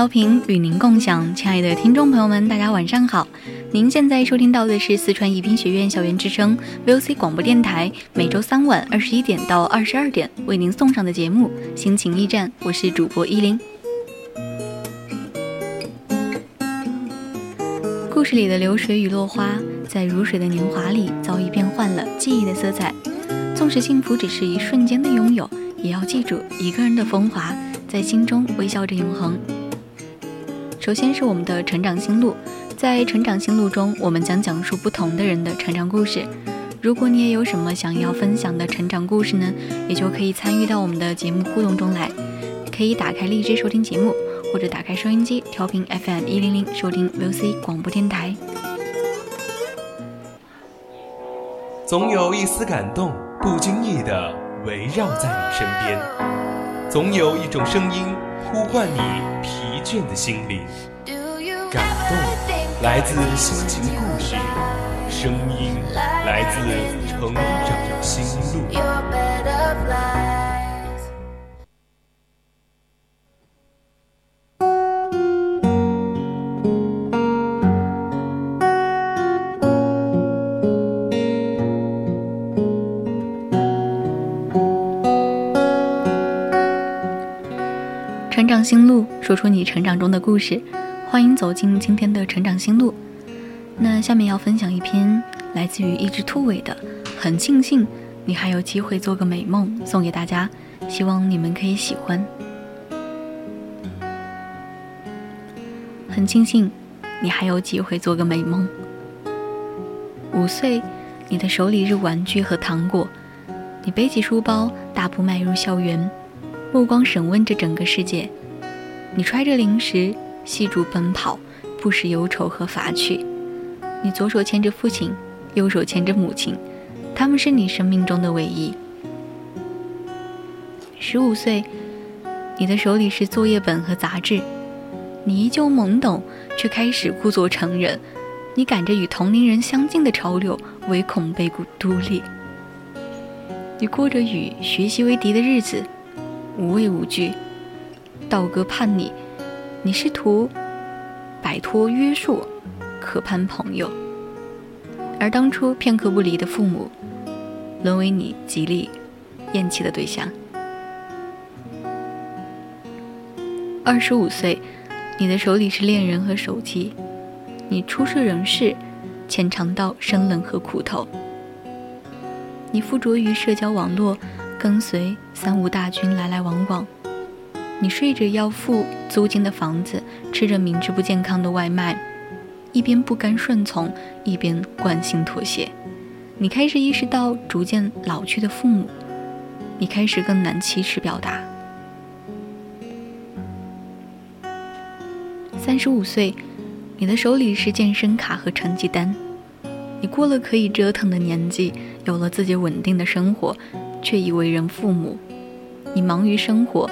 调频与您共享，亲爱的听众朋友们，大家晚上好。您现在收听到的是四川宜宾学院校园之声 VOC 广播电台，每周三晚二十一点到二十二点为您送上的节目《心情驿站》，我是主播依林。故事里的流水与落花，在如水的年华里早已变换了记忆的色彩。纵使幸福只是一瞬间的拥有，也要记住一个人的风华，在心中微笑着永恒。首先是我们的成长心路，在成长心路中，我们将讲述不同的人的成长故事。如果你也有什么想要分享的成长故事呢，也就可以参与到我们的节目互动中来。可以打开荔枝收听节目，或者打开收音机调频 FM 一零零收听 VOC 广播电台。总有一丝感动，不经意的围绕在你身边；总有一种声音呼唤你。倦的心灵，感动来自心情故事，声音来自成长心路。说出你成长中的故事，欢迎走进今天的成长心路。那下面要分享一篇来自于一只兔尾的，很庆幸你还有机会做个美梦，送给大家，希望你们可以喜欢。很庆幸你还有机会做个美梦。五岁，你的手里是玩具和糖果，你背起书包，大步迈入校园，目光审问着整个世界。你揣着零食，细竹奔跑，不时忧愁和乏趣。你左手牵着父亲，右手牵着母亲，他们是你生命中的唯一。十五岁，你的手里是作业本和杂志，你依旧懵懂，却开始故作成人。你赶着与同龄人相近的潮流，唯恐被孤立。你过着与学习为敌的日子，无畏无惧。道哥叛逆，你试图摆脱约束，可攀朋友；而当初片刻不离的父母，沦为你极力厌弃的对象。二十五岁，你的手里是恋人和手机，你初涉人世，浅尝到生冷和苦头。你附着于社交网络，跟随三无大军来来往往。你睡着要付租金的房子，吃着明知不健康的外卖，一边不甘顺从，一边惯性妥协。你开始意识到逐渐老去的父母，你开始更难启齿表达。三十五岁，你的手里是健身卡和成绩单，你过了可以折腾的年纪，有了自己稳定的生活，却已为人父母。你忙于生活。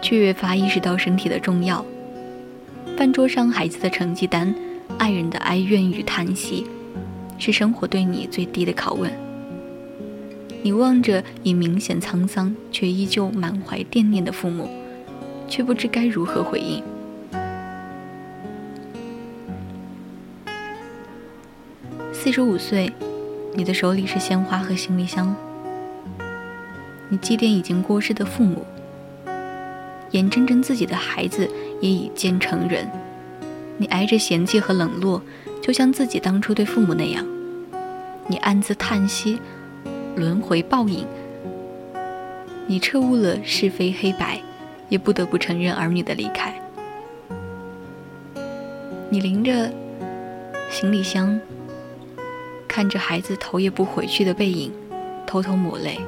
却越发意识到身体的重要。饭桌上孩子的成绩单，爱人的哀怨与叹息，是生活对你最低的拷问。你望着已明显沧桑却依旧满怀惦念的父母，却不知该如何回应。四十五岁，你的手里是鲜花和行李箱，你祭奠已经过世的父母。眼睁睁自己的孩子也已渐成人，你挨着嫌弃和冷落，就像自己当初对父母那样。你暗自叹息，轮回报应。你彻悟了是非黑白，也不得不承认儿女的离开。你拎着行李箱，看着孩子头也不回去的背影，偷偷抹泪。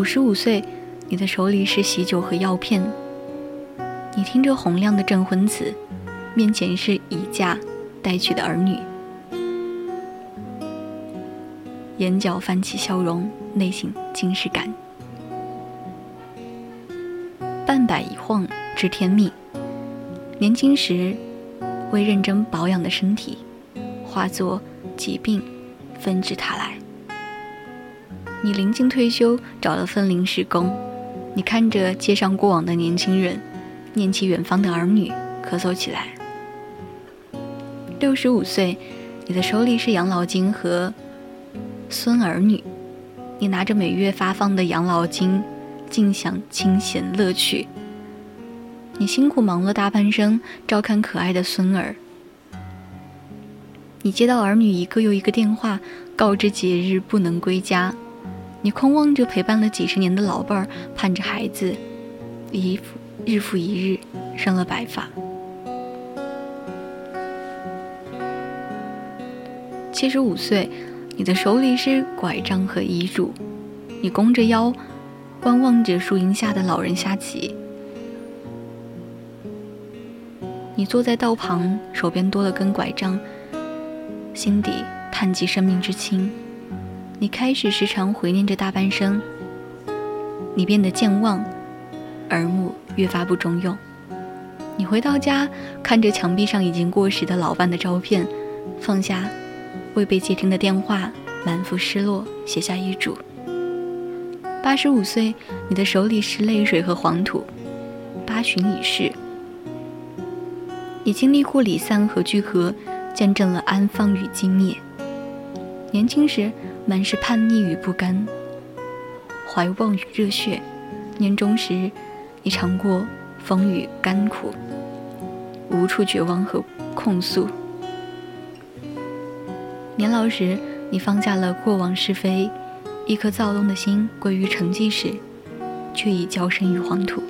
五十五岁，你的手里是喜酒和药片。你听着洪亮的证婚词，面前是已嫁待娶的儿女，眼角泛起笑容，内心尽是感。半百一晃知天命，年轻时未认真保养的身体，化作疾病纷至沓来。你临近退休，找了份临时工。你看着街上过往的年轻人，念起远方的儿女，咳嗽起来。六十五岁，你的手里是养老金和孙儿女。你拿着每月发放的养老金，尽享清闲乐趣。你辛苦忙了大半生，照看可爱的孙儿。你接到儿女一个又一个电话，告知节日不能归家。你空望着陪伴了几十年的老伴儿，盼着孩子一复日复一日生了白发。七十五岁，你的手里是拐杖和遗嘱，你弓着腰，观望着树荫下的老人下棋。你坐在道旁，手边多了根拐杖，心底叹及生命之轻。你开始时常回念着大半生，你变得健忘，耳目越发不中用。你回到家，看着墙壁上已经过时的老伴的照片，放下未被接听的电话，满腹失落，写下遗嘱。八十五岁，你的手里是泪水和黄土，八旬已逝。你经历过离散和聚合，见证了安放与寂灭。年轻时。满是叛逆与不甘，怀望与热血。年终时，你尝过风雨甘苦，无处绝望和控诉。年老时，你放下了过往是非，一颗躁动的心归于沉寂时，却已交身于黄土。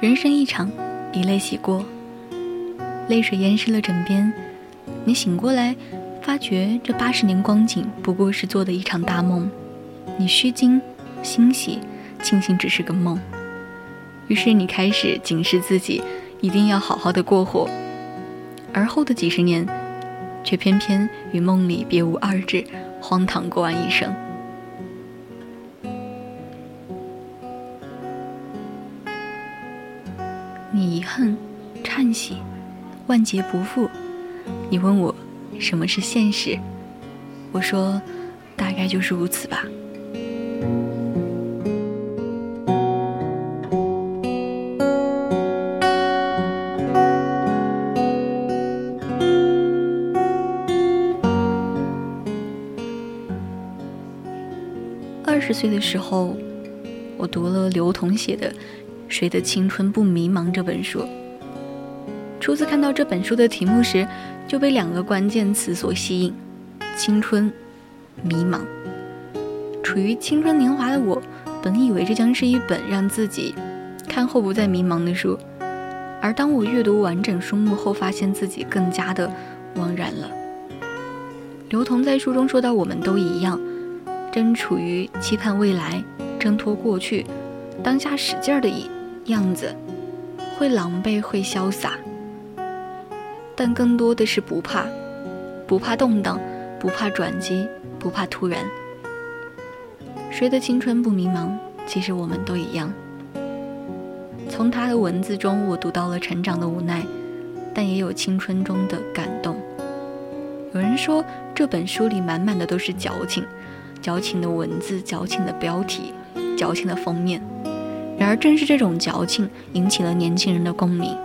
人生一场，以泪洗过，泪水淹湿了枕边。你醒过来，发觉这八十年光景不过是做的一场大梦。你虚惊、欣喜、庆幸只是个梦。于是你开始警示自己，一定要好好的过活。而后的几十年，却偏偏与梦里别无二致，荒唐过完一生。你遗恨、叹息、万劫不复。你问我什么是现实，我说大概就是如此吧。二十岁的时候，我读了刘同写的《谁的青春不迷茫》这本书。初次看到这本书的题目时，就被两个关键词所吸引：青春、迷茫。处于青春年华的我，本以为这将是一本让自己看后不再迷茫的书，而当我阅读完整书目后，发现自己更加的惘然了。刘同在书中说到：“我们都一样，正处于期盼未来、挣脱过去、当下使劲儿的样子，会狼狈，会潇洒。”但更多的是不怕，不怕动荡，不怕转机，不怕突然。谁的青春不迷茫？其实我们都一样。从他的文字中，我读到了成长的无奈，但也有青春中的感动。有人说这本书里满满的都是矫情，矫情的文字，矫情的标题，矫情的封面。然而正是这种矫情，引起了年轻人的共鸣。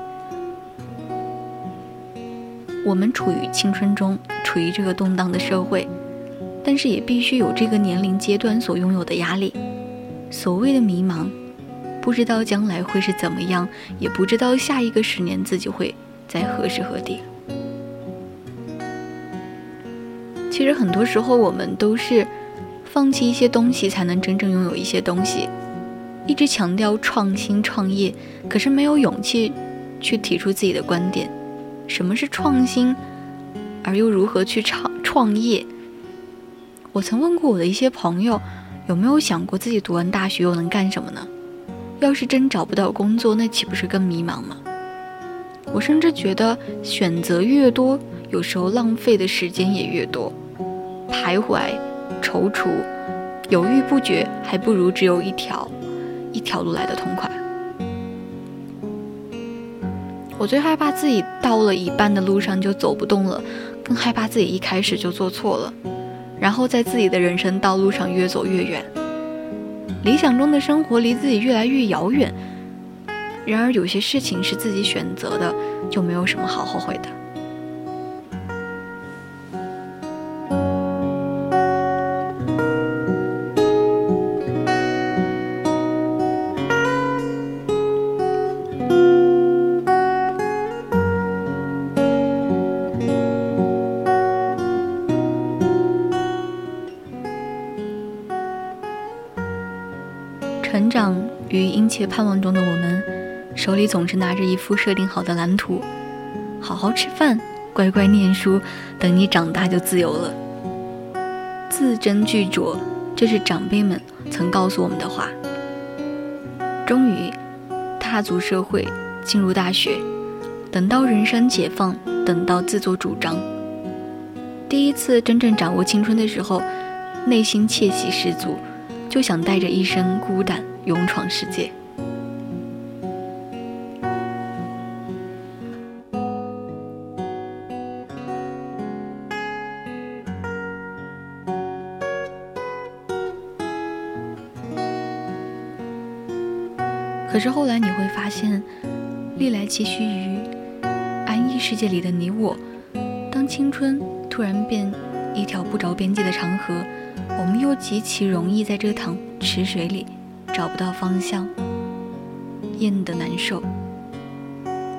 我们处于青春中，处于这个动荡的社会，但是也必须有这个年龄阶段所拥有的压力。所谓的迷茫，不知道将来会是怎么样，也不知道下一个十年自己会在何时何地。其实很多时候，我们都是放弃一些东西，才能真正拥有一些东西。一直强调创新创业，可是没有勇气去提出自己的观点。什么是创新，而又如何去创创业？我曾问过我的一些朋友，有没有想过自己读完大学又能干什么呢？要是真找不到工作，那岂不是更迷茫吗？我甚至觉得选择越多，有时候浪费的时间也越多，徘徊、踌躇、犹豫不决，还不如只有一条。一条路来的痛快。我最害怕自己到了一半的路上就走不动了，更害怕自己一开始就做错了，然后在自己的人生道路上越走越远，理想中的生活离自己越来越遥远。然而有些事情是自己选择的，就没有什么好后悔的。切盼望中的我们，手里总是拿着一副设定好的蓝图：好好吃饭，乖乖念书，等你长大就自由了。字斟句酌，这是长辈们曾告诉我们的话。终于踏足社会，进入大学，等到人生解放，等到自作主张，第一次真正掌握青春的时候，内心窃喜十足。就想带着一身孤胆勇闯世界。可是后来你会发现，历来栖息于安逸世界里的你我，当青春突然变一条不着边际的长河。我们又极其容易在这趟池水里找不到方向，淹得难受。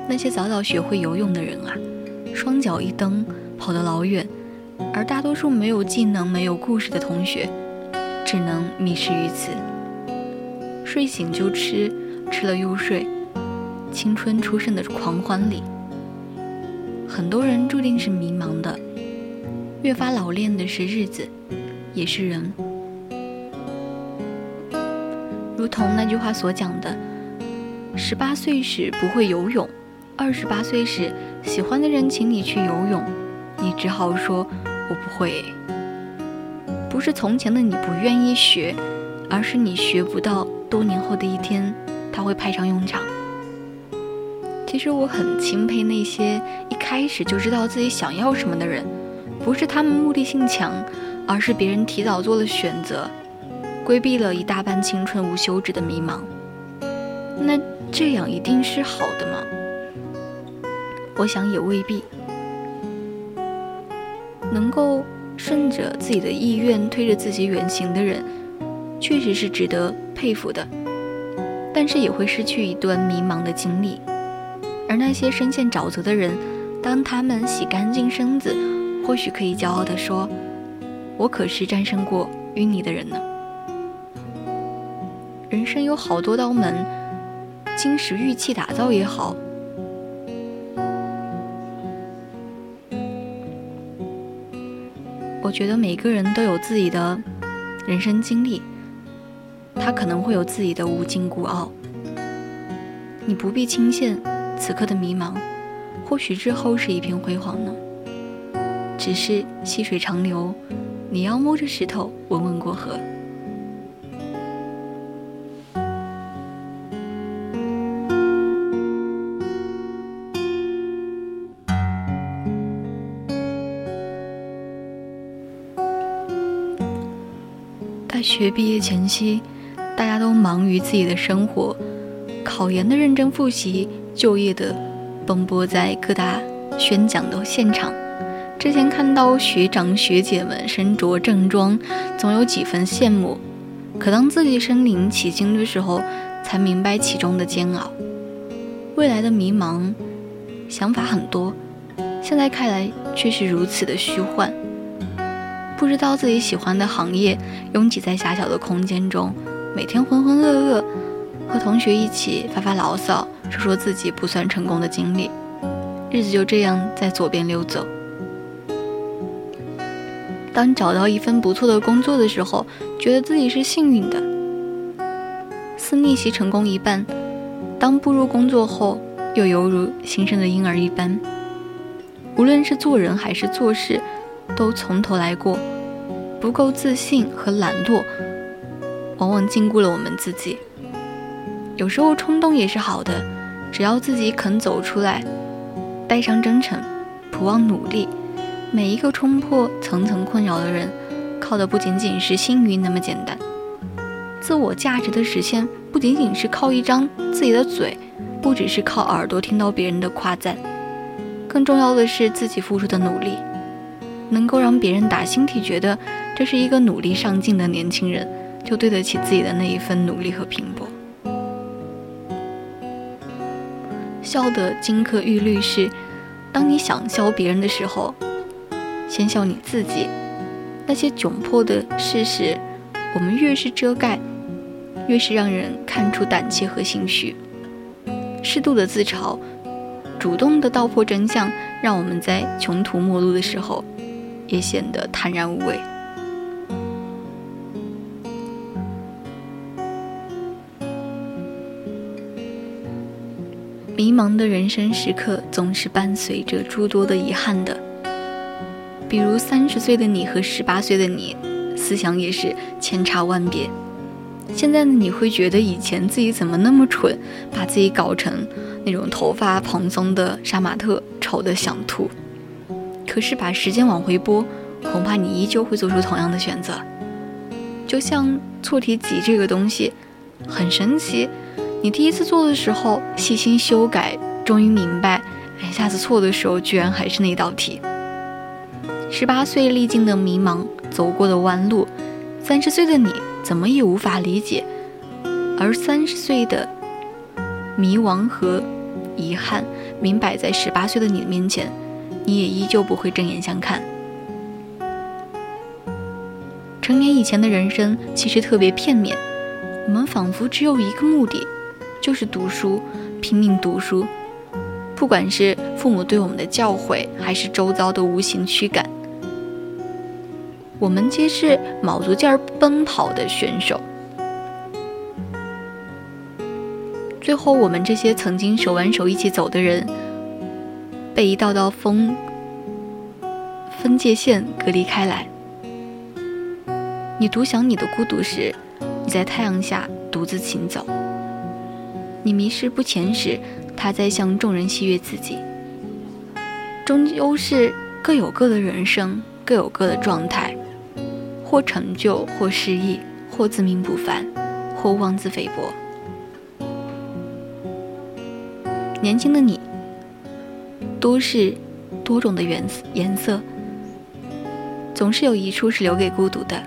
那些早早学会游泳的人啊，双脚一蹬跑得老远；而大多数没有技能、没有故事的同学，只能迷失于此。睡醒就吃，吃了又睡，青春初盛的狂欢里，很多人注定是迷茫的。越发老练的是日子。也是人，如同那句话所讲的：十八岁时不会游泳，二十八岁时喜欢的人请你去游泳，你只好说我不会。不是从前的你不愿意学，而是你学不到，多年后的一天他会派上用场。其实我很钦佩那些一开始就知道自己想要什么的人，不是他们目的性强。而是别人提早做了选择，规避了一大半青春无休止的迷茫。那这样一定是好的吗？我想也未必。能够顺着自己的意愿推着自己远行的人，确实是值得佩服的。但是也会失去一段迷茫的经历。而那些深陷沼泽的人，当他们洗干净身子，或许可以骄傲地说。我可是战胜过淤泥的人呢。人生有好多道门，金石玉器打造也好。我觉得每个人都有自己的人生经历，他可能会有自己的无尽孤傲。你不必轻陷此刻的迷茫，或许之后是一片辉煌呢。只是细水长流。你要摸着石头稳稳过河。大学毕业前夕，大家都忙于自己的生活，考研的认真复习，就业的奔波在各大宣讲的现场。之前看到学长学姐们身着正装，总有几分羡慕。可当自己身临其境的时候，才明白其中的煎熬。未来的迷茫，想法很多，现在看来却是如此的虚幻。不知道自己喜欢的行业，拥挤在狭小的空间中，每天浑浑噩噩，和同学一起发发牢骚，说说自己不算成功的经历，日子就这样在左边溜走。当找到一份不错的工作的时候，觉得自己是幸运的，似逆袭成功一半；当步入工作后，又犹如新生的婴儿一般。无论是做人还是做事，都从头来过。不够自信和懒惰，往往禁锢了我们自己。有时候冲动也是好的，只要自己肯走出来，带上真诚，不忘努力。每一个冲破层层困扰的人，靠的不仅仅是幸运那么简单。自我价值的实现，不仅仅是靠一张自己的嘴，不只是靠耳朵听到别人的夸赞，更重要的是自己付出的努力，能够让别人打心底觉得这是一个努力上进的年轻人，就对得起自己的那一份努力和拼搏。笑的金科玉律是：当你想笑别人的时候。先笑你自己，那些窘迫的事实，我们越是遮盖，越是让人看出胆怯和心虚。适度的自嘲，主动的道破真相，让我们在穷途末路的时候，也显得坦然无畏。迷茫的人生时刻，总是伴随着诸多的遗憾的。比如三十岁的你和十八岁的你，思想也是千差万别。现在的你会觉得以前自己怎么那么蠢，把自己搞成那种头发蓬松的杀马特，丑的想吐。可是把时间往回拨，恐怕你依旧会做出同样的选择。就像错题集这个东西，很神奇。你第一次做的时候细心修改，终于明白，哎，下次错的时候居然还是那道题。十八岁历经的迷茫，走过的弯路，三十岁的你怎么也无法理解，而三十岁的迷茫和遗憾，明摆在十八岁的你面前，你也依旧不会正眼相看。成年以前的人生其实特别片面，我们仿佛只有一个目的，就是读书，拼命读书，不管是父母对我们的教诲，还是周遭的无形驱赶。我们皆是卯足劲儿奔跑的选手，最后我们这些曾经手挽手一起走的人，被一道道分分界线隔离开来。你独享你的孤独时，你在太阳下独自行走；你迷失不前时，他在向众人戏谑自己。终究是各有各的人生，各有各的状态。或成就，或失意，或自命不凡，或妄自菲薄。年轻的你，多是多种的颜颜色，总是有一处是留给孤独的。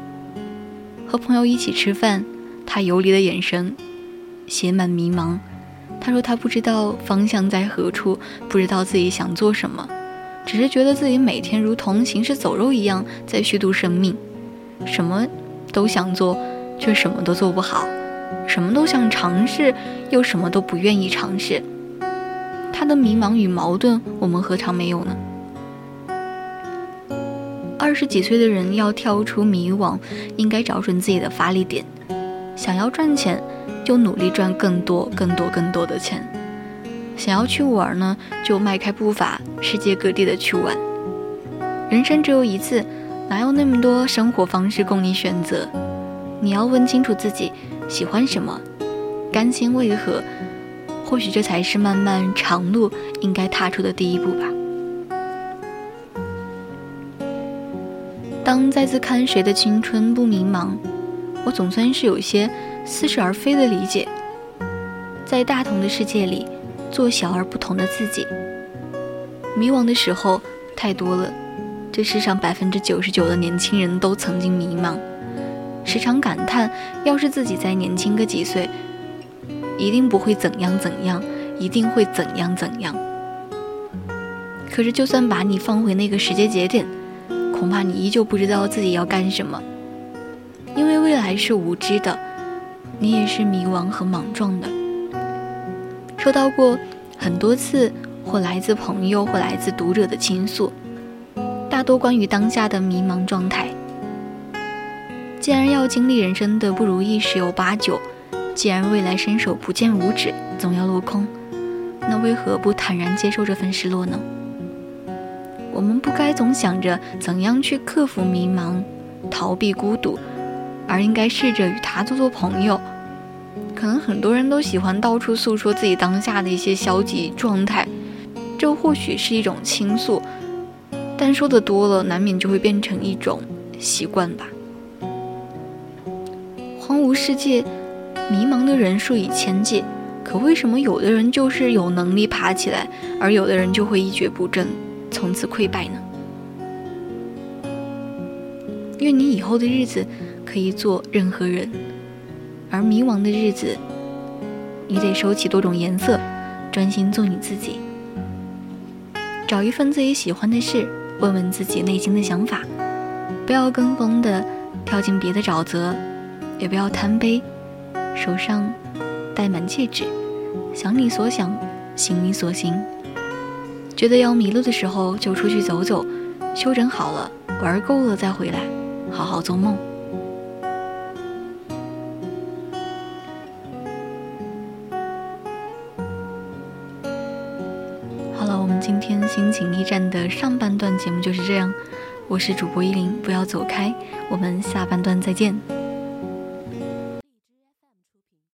和朋友一起吃饭，他游离的眼神写满迷茫。他说他不知道方向在何处，不知道自己想做什么，只是觉得自己每天如同行尸走肉一样在虚度生命。什么都想做，却什么都做不好；什么都想尝试，又什么都不愿意尝试。他的迷茫与矛盾，我们何尝没有呢？二十几岁的人要跳出迷惘，应该找准自己的发力点。想要赚钱，就努力赚更多、更多、更多的钱；想要去玩呢，就迈开步伐，世界各地的去玩。人生只有一次。哪有那么多生活方式供你选择？你要问清楚自己喜欢什么，甘心为何？或许这才是漫漫长路应该踏出的第一步吧。当再次看谁的青春不迷茫，我总算是有些似是而非的理解。在大同的世界里，做小而不同的自己。迷惘的时候太多了。这世上百分之九十九的年轻人都曾经迷茫，时常感叹：要是自己再年轻个几岁，一定不会怎样怎样，一定会怎样怎样。可是，就算把你放回那个时间节点，恐怕你依旧不知道自己要干什么，因为未来是无知的，你也是迷茫和莽撞的。收到过很多次，或来自朋友，或来自读者的倾诉。大多关于当下的迷茫状态。既然要经历人生的不如意十有八九，既然未来伸手不见五指，总要落空，那为何不坦然接受这份失落呢？我们不该总想着怎样去克服迷茫、逃避孤独，而应该试着与他做做朋友。可能很多人都喜欢到处诉说自己当下的一些消极状态，这或许是一种倾诉。但说的多了，难免就会变成一种习惯吧。荒芜世界，迷茫的人数以千计，可为什么有的人就是有能力爬起来，而有的人就会一蹶不振，从此溃败呢？愿你以后的日子可以做任何人，而迷茫的日子，你得收起多种颜色，专心做你自己，找一份自己喜欢的事。问问自己内心的想法，不要跟风的跳进别的沼泽，也不要贪杯，手上戴满戒指，想你所想，行你所行。觉得要迷路的时候就出去走走，休整好了，玩够了再回来，好好做梦。一站的上半段节目就是这样，我是主播依林，不要走开，我们下半段再见。